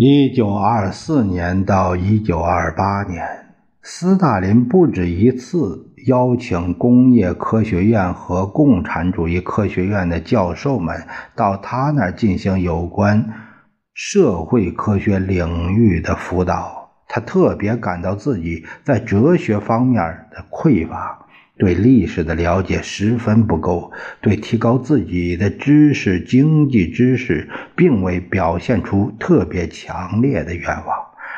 一九二四年到一九二八年，斯大林不止一次邀请工业科学院和共产主义科学院的教授们到他那儿进行有关社会科学领域的辅导。他特别感到自己在哲学方面的匮乏。对历史的了解十分不够，对提高自己的知识、经济知识，并未表现出特别强烈的愿望。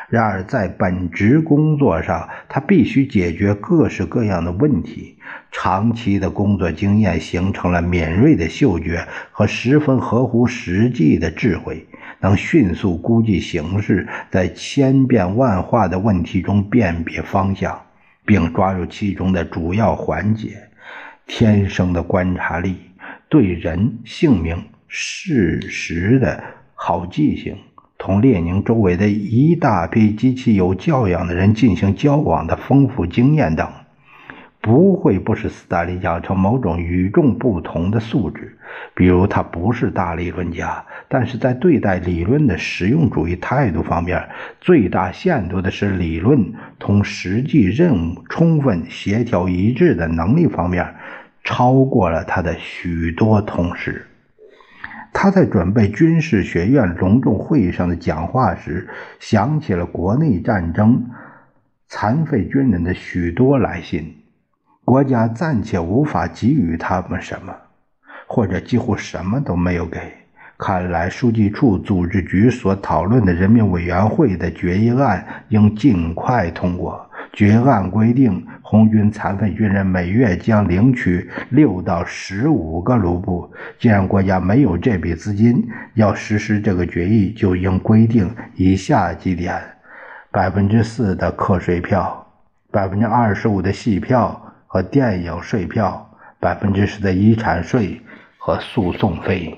然而，在本职工作上，他必须解决各式各样的问题。长期的工作经验形成了敏锐的嗅觉和十分合乎实际的智慧，能迅速估计形势，在千变万化的问题中辨别方向。并抓住其中的主要环节，天生的观察力，对人姓名、事实的好记性，同列宁周围的一大批极其有教养的人进行交往的丰富经验等。不会不使斯大林养成某种与众不同的素质，比如他不是大理论家，但是在对待理论的实用主义态度方面，最大限度的是理论同实际任务充分协调一致的能力方面，超过了他的许多同事。他在准备军事学院隆重会议上的讲话时，想起了国内战争残废军人的许多来信。国家暂且无法给予他们什么，或者几乎什么都没有给。看来书记处组织局所讨论的人民委员会的决议案应尽快通过。决议案规定，红军残废军人每月将领取六到十五个卢布。既然国家没有这笔资金，要实施这个决议，就应规定以下几点：百分之四的课税票，百分之二十五的戏票。和电影税票，百分之十的遗产税和诉讼费。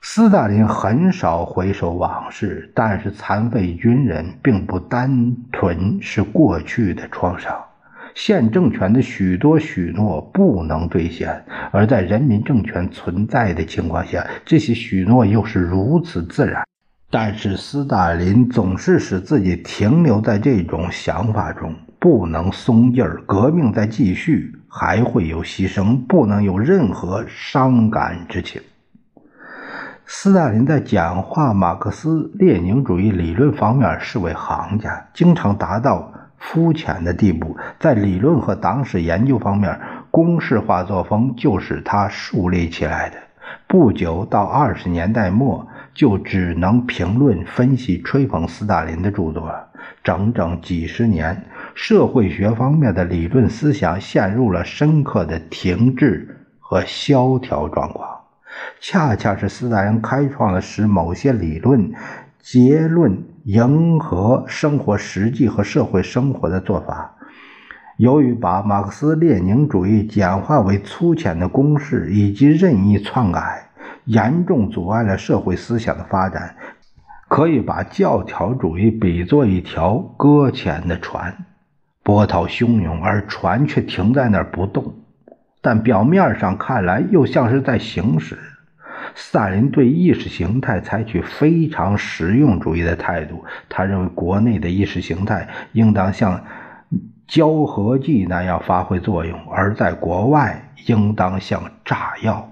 斯大林很少回首往事，但是残废军人并不单纯是过去的创伤。现政权的许多许诺不能兑现，而在人民政权存在的情况下，这些许诺又是如此自然。但是斯大林总是使自己停留在这种想法中。不能松劲儿，革命在继续，还会有牺牲，不能有任何伤感之情。斯大林在讲话马克思列宁主义理论方面是位行家，经常达到肤浅的地步。在理论和党史研究方面，公式化作风就是他树立起来的。不久到二十年代末，就只能评论、分析、吹捧斯大林的著作。整整几十年。社会学方面的理论思想陷入了深刻的停滞和萧条状况，恰恰是斯大林开创了使某些理论结论迎合生活实际和社会生活的做法。由于把马克思列宁主义简化为粗浅的公式以及任意篡改，严重阻碍了社会思想的发展，可以把教条主义比作一条搁浅的船。波涛汹涌，而船却停在那儿不动，但表面上看来又像是在行驶。萨林对意识形态采取非常实用主义的态度，他认为国内的意识形态应当像胶合剂那样发挥作用，而在国外应当像炸药。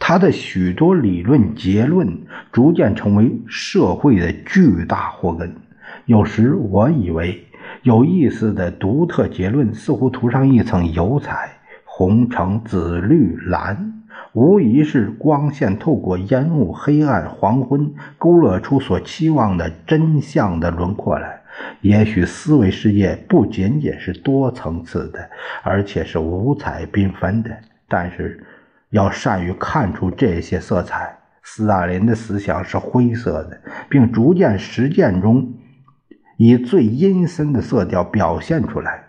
他的许多理论结论逐渐成为社会的巨大祸根。有时我以为。有意思的独特结论，似乎涂上一层油彩，红、橙、紫、绿、蓝，无疑是光线透过烟雾、黑暗、黄昏，勾勒出所期望的真相的轮廓来。也许思维世界不仅仅是多层次的，而且是五彩缤纷的。但是，要善于看出这些色彩。斯大林的思想是灰色的，并逐渐实践中以最阴森的色调表现出来。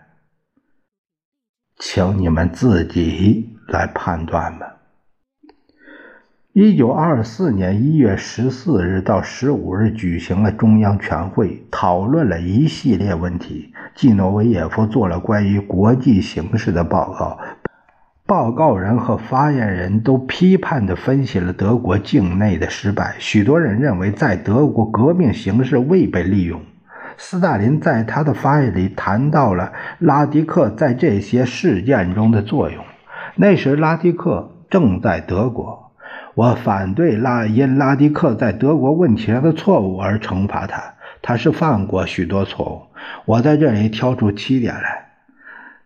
请你们自己来判断吧。一九二四年一月十四日到十五日举行了中央全会，讨论了一系列问题。季诺维也夫做了关于国际形势的报告，报告人和发言人都批判地分析了德国境内的失败。许多人认为，在德国革命形势未被利用。斯大林在他的发言里谈到了拉迪克在这些事件中的作用。那时，拉迪克正在德国。我反对拉因拉迪克在德国问题上的错误而惩罚他，他是犯过许多错误。我在这里挑出七点来。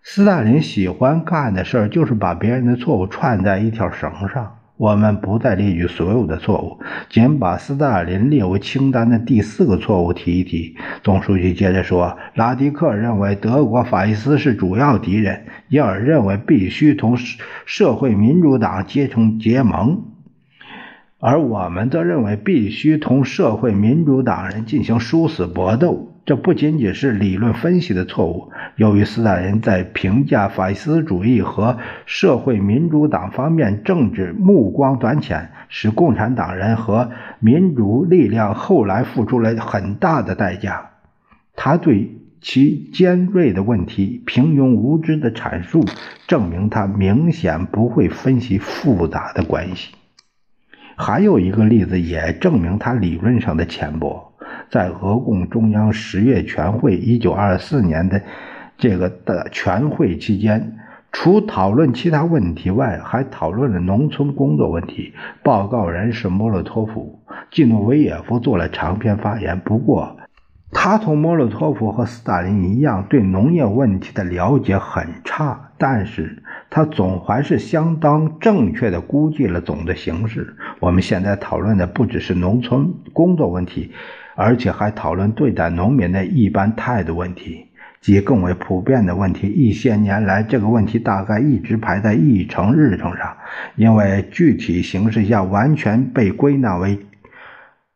斯大林喜欢干的事儿就是把别人的错误串在一条绳上。我们不再列举所有的错误，仅把斯大林列为清单的第四个错误提一提。总书记接着说：“拉迪克认为德国法西斯是主要敌人，因而认为必须同社会民主党结成结盟。”而我们则认为必须同社会民主党人进行殊死搏斗。这不仅仅是理论分析的错误。由于斯大林在评价法西斯主义和社会民主党方面政治目光短浅，使共产党人和民主力量后来付出了很大的代价。他对其尖锐的问题平庸无知的阐述，证明他明显不会分析复杂的关系。还有一个例子也证明他理论上的浅薄。在俄共中央十月全会一九二四年的这个的全会期间，除讨论其他问题外，还讨论了农村工作问题。报告人是莫洛托夫，季诺维也夫做了长篇发言。不过，他同莫洛托夫和斯大林一样，对农业问题的了解很差，但是他总还是相当正确的估计了总的形势。我们现在讨论的不只是农村工作问题。而且还讨论对待农民的一般态度问题，及更为普遍的问题。一些年来，这个问题大概一直排在议程日程上，因为具体形势下完全被归纳为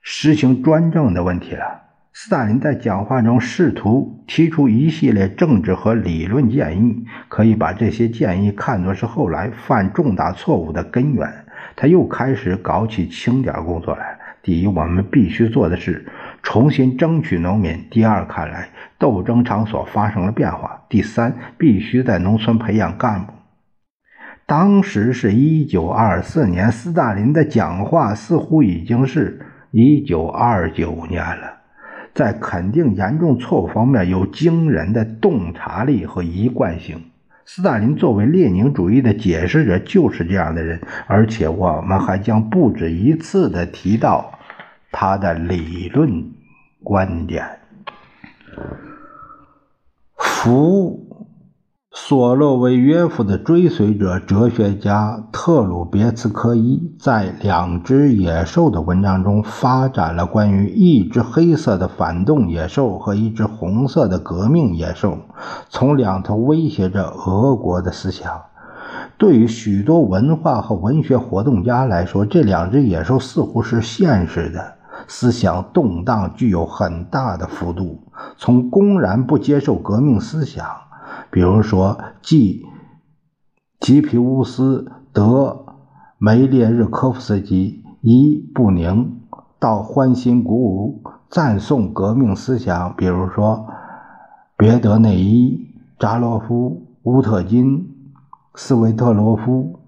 实行专政的问题了。斯大林在讲话中试图提出一系列政治和理论建议，可以把这些建议看作是后来犯重大错误的根源。他又开始搞起清点工作来。第一，我们必须做的是。重新争取农民。第二，看来斗争场所发生了变化。第三，必须在农村培养干部。当时是一九二四年，斯大林的讲话似乎已经是一九二九年了。在肯定严重错误方面有惊人的洞察力和一贯性。斯大林作为列宁主义的解释者就是这样的人，而且我们还将不止一次的提到。他的理论观点，服索洛维约夫的追随者哲学家特鲁别茨科伊在《两只野兽》的文章中发展了关于一只黑色的反动野兽和一只红色的革命野兽从两头威胁着俄国的思想。对于许多文化和文学活动家来说，这两只野兽似乎是现实的。思想动荡具有很大的幅度，从公然不接受革命思想，比如说继吉皮乌斯、德梅列日科夫斯基、伊布宁，到欢欣鼓舞赞颂革命思想，比如说别德内伊、扎洛夫、乌特金、斯维特罗夫。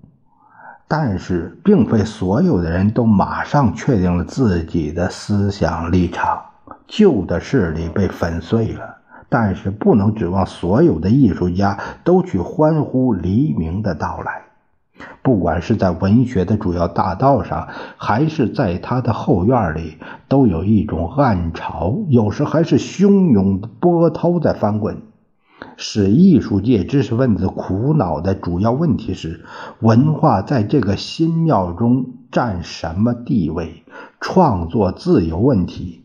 但是，并非所有的人都马上确定了自己的思想立场。旧的势力被粉碎了，但是不能指望所有的艺术家都去欢呼黎明的到来。不管是在文学的主要大道上，还是在他的后院里，都有一种暗潮，有时还是汹涌波涛在翻滚。使艺术界知识分子苦恼的主要问题是：文化在这个新庙中占什么地位？创作自由问题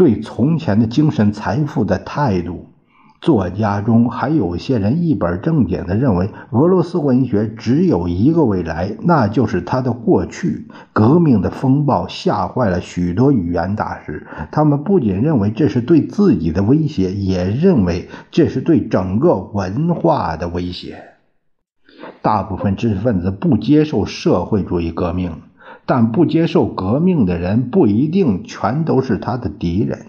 对从前的精神财富的态度。作家中还有些人一本正经地认为，俄罗斯文学只有一个未来，那就是它的过去。革命的风暴吓坏了许多语言大师，他们不仅认为这是对自己的威胁，也认为这是对整个文化的威胁。大部分知识分子不接受社会主义革命，但不接受革命的人不一定全都是他的敌人，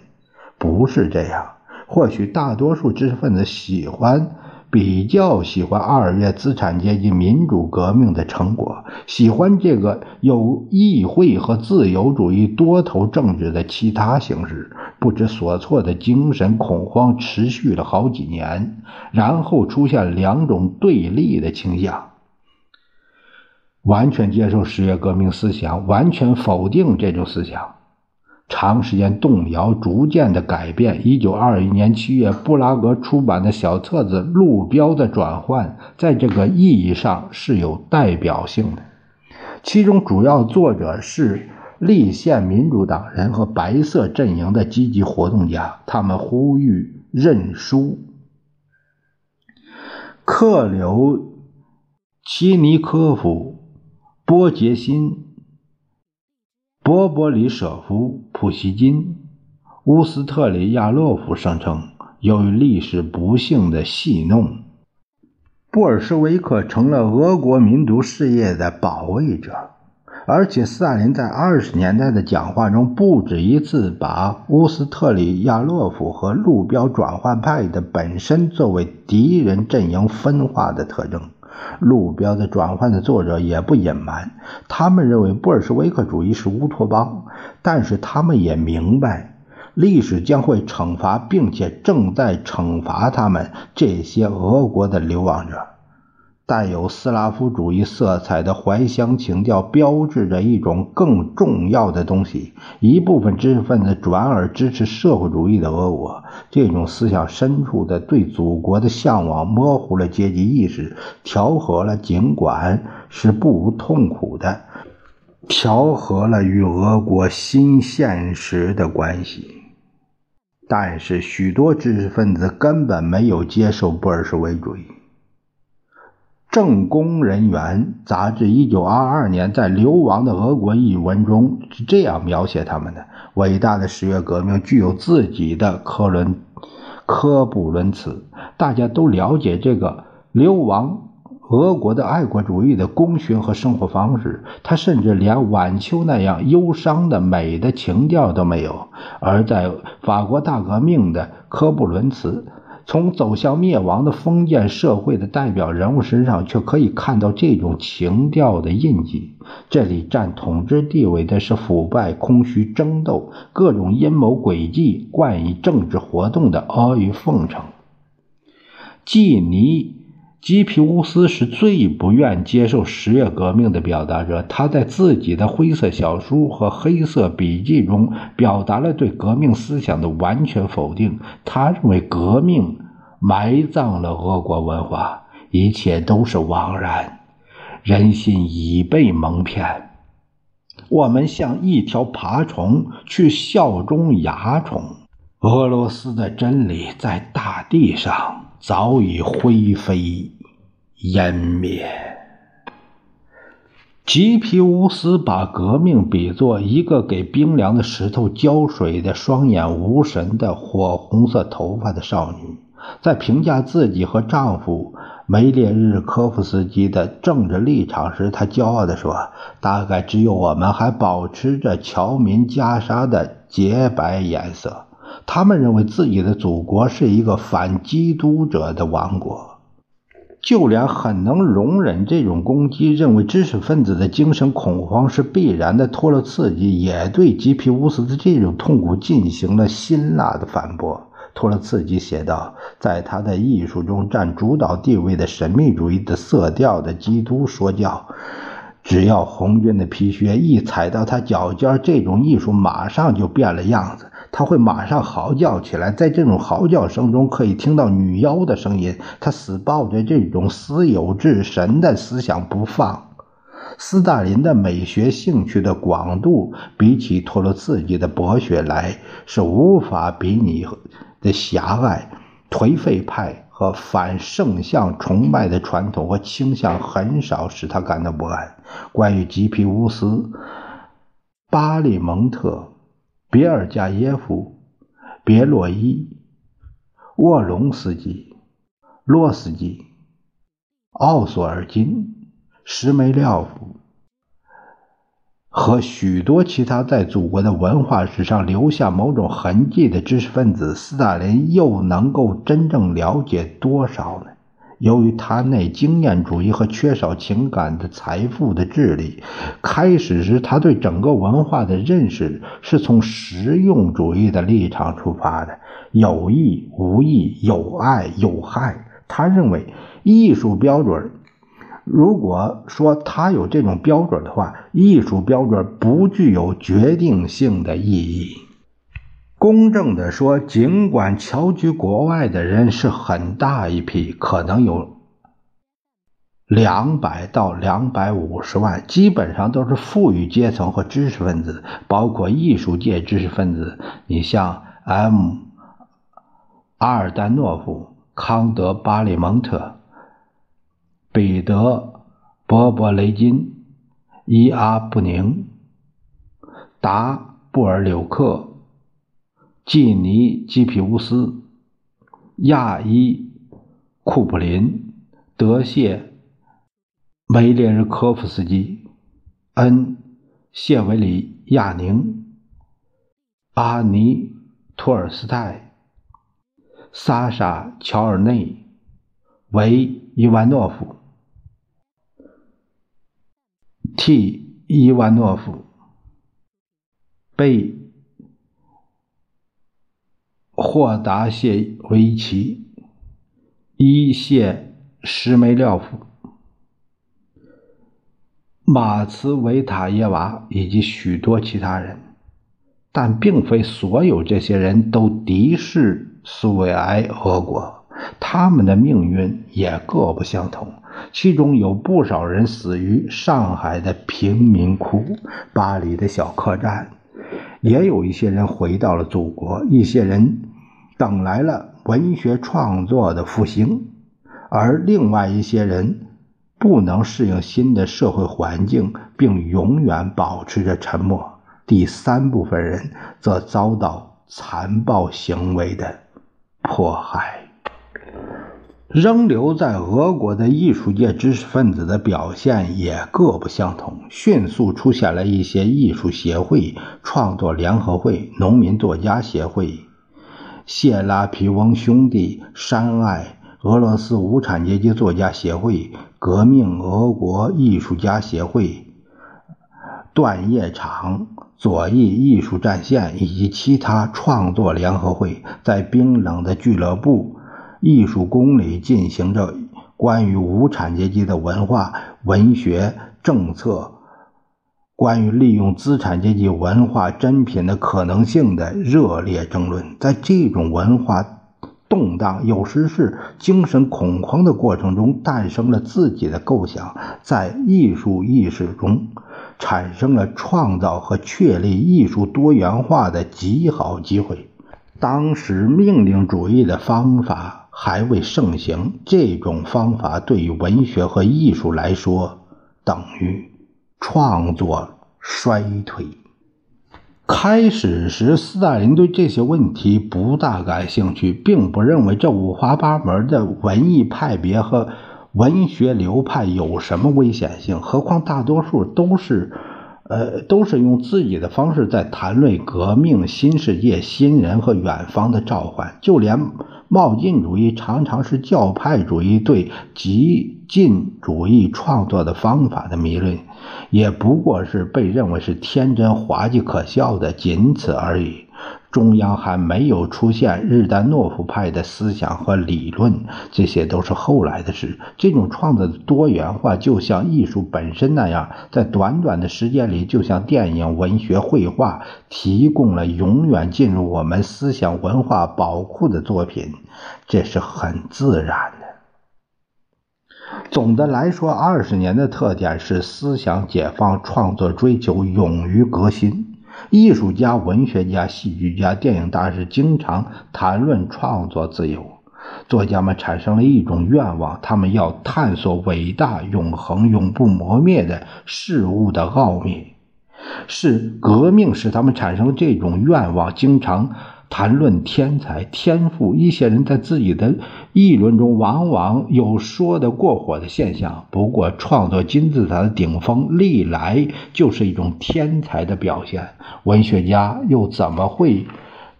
不是这样。或许大多数知识分子喜欢比较喜欢二月资产阶级民主革命的成果，喜欢这个有议会和自由主义多头政治的其他形式。不知所措的精神恐慌持续了好几年，然后出现两种对立的倾向：完全接受十月革命思想，完全否定这种思想。长时间动摇，逐渐的改变。一九二一年七月，布拉格出版的小册子《路标的转换》在这个意义上是有代表性的。其中主要作者是立宪民主党人和白色阵营的积极活动家，他们呼吁认输。克留齐尼科夫、波杰辛。波波里舍夫、普希金、乌斯特里亚洛夫声称，由于历史不幸的戏弄，布尔什维克成了俄国民族事业的保卫者。而且，斯大林在二十年代的讲话中不止一次把乌斯特里亚洛夫和路标转换派的本身作为敌人阵营分化的特征。路标的转换的作者也不隐瞒，他们认为布尔什维克主义是乌托邦，但是他们也明白，历史将会惩罚，并且正在惩罚他们这些俄国的流亡者。带有斯拉夫主义色彩的怀乡情调标志着一种更重要的东西：一部分知识分子转而支持社会主义的俄国。这种思想深处的对祖国的向往，模糊了阶级意识，调和了，尽管是不无痛苦的，调和了与俄国新现实的关系。但是，许多知识分子根本没有接受布尔什维主义。《政工人员》杂志一九二二年在《流亡的俄国》一文中是这样描写他们的：伟大的十月革命具有自己的科伦科布伦茨，大家都了解这个流亡俄国的爱国主义的功勋和生活方式。他甚至连晚秋那样忧伤的美的情调都没有。而在法国大革命的科布伦茨。从走向灭亡的封建社会的代表人物身上，却可以看到这种情调的印记。这里占统治地位的是腐败、空虚、争斗、各种阴谋诡计、冠以政治活动的阿谀奉承。季尼基皮乌斯是最不愿接受十月革命的表达者。他在自己的灰色小书和黑色笔记中表达了对革命思想的完全否定。他认为革命埋葬了俄国文化，一切都是枉然，人心已被蒙骗。我们像一条爬虫去效忠蚜虫。俄罗斯的真理在大地上。早已灰飞烟灭。吉皮乌斯把革命比作一个给冰凉的石头浇水的双眼无神的火红色头发的少女，在评价自己和丈夫梅列日科夫斯基的政治立场时，她骄傲地说：“大概只有我们还保持着侨民袈裟的洁白颜色。”他们认为自己的祖国是一个反基督者的王国，就连很能容忍这种攻击、认为知识分子的精神恐慌是必然的托洛茨基，也对吉皮乌斯的这种痛苦进行了辛辣的反驳。托洛茨基写道：“在他的艺术中占主导地位的神秘主义的色调的基督说教，只要红军的皮靴一踩到他脚尖，这种艺术马上就变了样子。”他会马上嚎叫起来，在这种嚎叫声中可以听到女妖的声音。他死抱着这种私有制神的思想不放。斯大林的美学兴趣的广度，比起托洛茨基的博学来，是无法比拟的狭隘。颓废派和反圣像崇拜的传统和倾向，很少使他感到不安。关于吉皮乌斯、巴利蒙特、别尔加耶夫、别洛伊、沃隆斯基、洛斯基、奥索尔金。什梅廖夫和许多其他在祖国的文化史上留下某种痕迹的知识分子，斯大林又能够真正了解多少呢？由于他那经验主义和缺少情感的财富的智力，开始时他对整个文化的认识是从实用主义的立场出发的，有益无益，有爱有害。他认为艺术标准。如果说他有这种标准的话，艺术标准不具有决定性的意义。公正的说，尽管侨居国外的人是很大一批，可能有两百到两百五十万，基本上都是富裕阶层和知识分子，包括艺术界知识分子。你像 M. 阿尔丹诺夫、康德、巴里蒙特。彼得·波波雷金、伊阿布宁、达布尔柳克、季尼基皮乌斯、亚伊库普林、德谢梅列日科夫斯基、恩谢维里亚宁、阿尼托尔斯泰、萨沙乔尔内、维伊万诺夫。T. 伊万诺夫、贝霍达谢维奇、伊谢什梅廖夫、马茨维塔耶娃以及许多其他人，但并非所有这些人都敌视苏维埃俄国，他们的命运也各不相同。其中有不少人死于上海的贫民窟、巴黎的小客栈，也有一些人回到了祖国，一些人等来了文学创作的复兴，而另外一些人不能适应新的社会环境，并永远保持着沉默。第三部分人则遭到残暴行为的迫害。仍留在俄国的艺术界知识分子的表现也各不相同。迅速出现了一些艺术协会、创作联合会、农民作家协会、谢拉皮翁兄弟、山爱、俄罗斯无产阶级作家协会、革命俄国艺术家协会、断叶厂、左翼艺术战线以及其他创作联合会，在冰冷的俱乐部。艺术宫里进行着关于无产阶级的文化、文学政策，关于利用资产阶级文化珍品的可能性的热烈争论。在这种文化动荡，有时是精神恐慌的过程中，诞生了自己的构想，在艺术意识中产生了创造和确立艺术多元化的极好机会。当时命令主义的方法。还未盛行，这种方法对于文学和艺术来说等于创作衰退。开始时，斯大林对这些问题不大感兴趣，并不认为这五花八门的文艺派别和文学流派有什么危险性。何况大多数都是，呃，都是用自己的方式在谈论革命、新世界、新人和远方的召唤，就连。冒进主义常常是教派主义对极进主义创作的方法的迷论，也不过是被认为是天真、滑稽、可笑的，仅此而已。中央还没有出现日丹诺夫派的思想和理论，这些都是后来的事。这种创作的多元化，就像艺术本身那样，在短短的时间里，就像电影、文学、绘画，提供了永远进入我们思想文化宝库的作品，这是很自然的。总的来说，二十年的特点是思想解放、创作追求、勇于革新。艺术家、文学家、戏剧家、电影大师经常谈论创作自由。作家们产生了一种愿望，他们要探索伟大、永恒、永不磨灭的事物的奥秘。是革命使他们产生这种愿望，经常。谈论天才天赋，一些人在自己的议论中往往有说得过火的现象。不过，创作金字塔的顶峰历来就是一种天才的表现。文学家又怎么会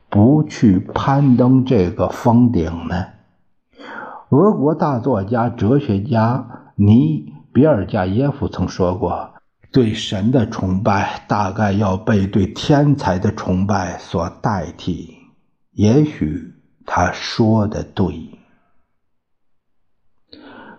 不去攀登这个峰顶呢？俄国大作家、哲学家尼比尔加耶夫曾说过：“对神的崇拜大概要被对天才的崇拜所代替。”也许他说的对。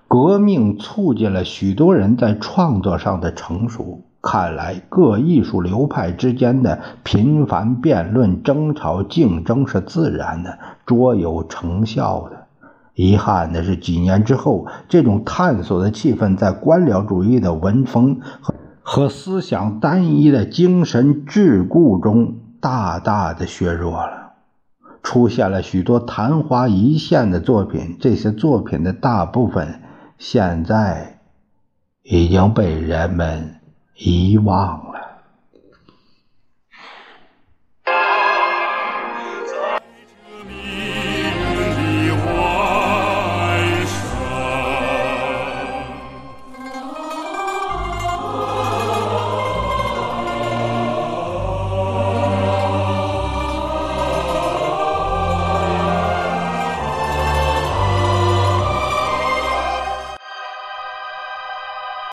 革命促进了许多人在创作上的成熟。看来各艺术流派之间的频繁辩论、争吵、竞争是自然的，卓有成效的。遗憾的是，几年之后，这种探索的气氛在官僚主义的文风和和思想单一的精神桎梏中大大的削弱了。出现了许多昙花一现的作品，这些作品的大部分现在已经被人们遗忘了。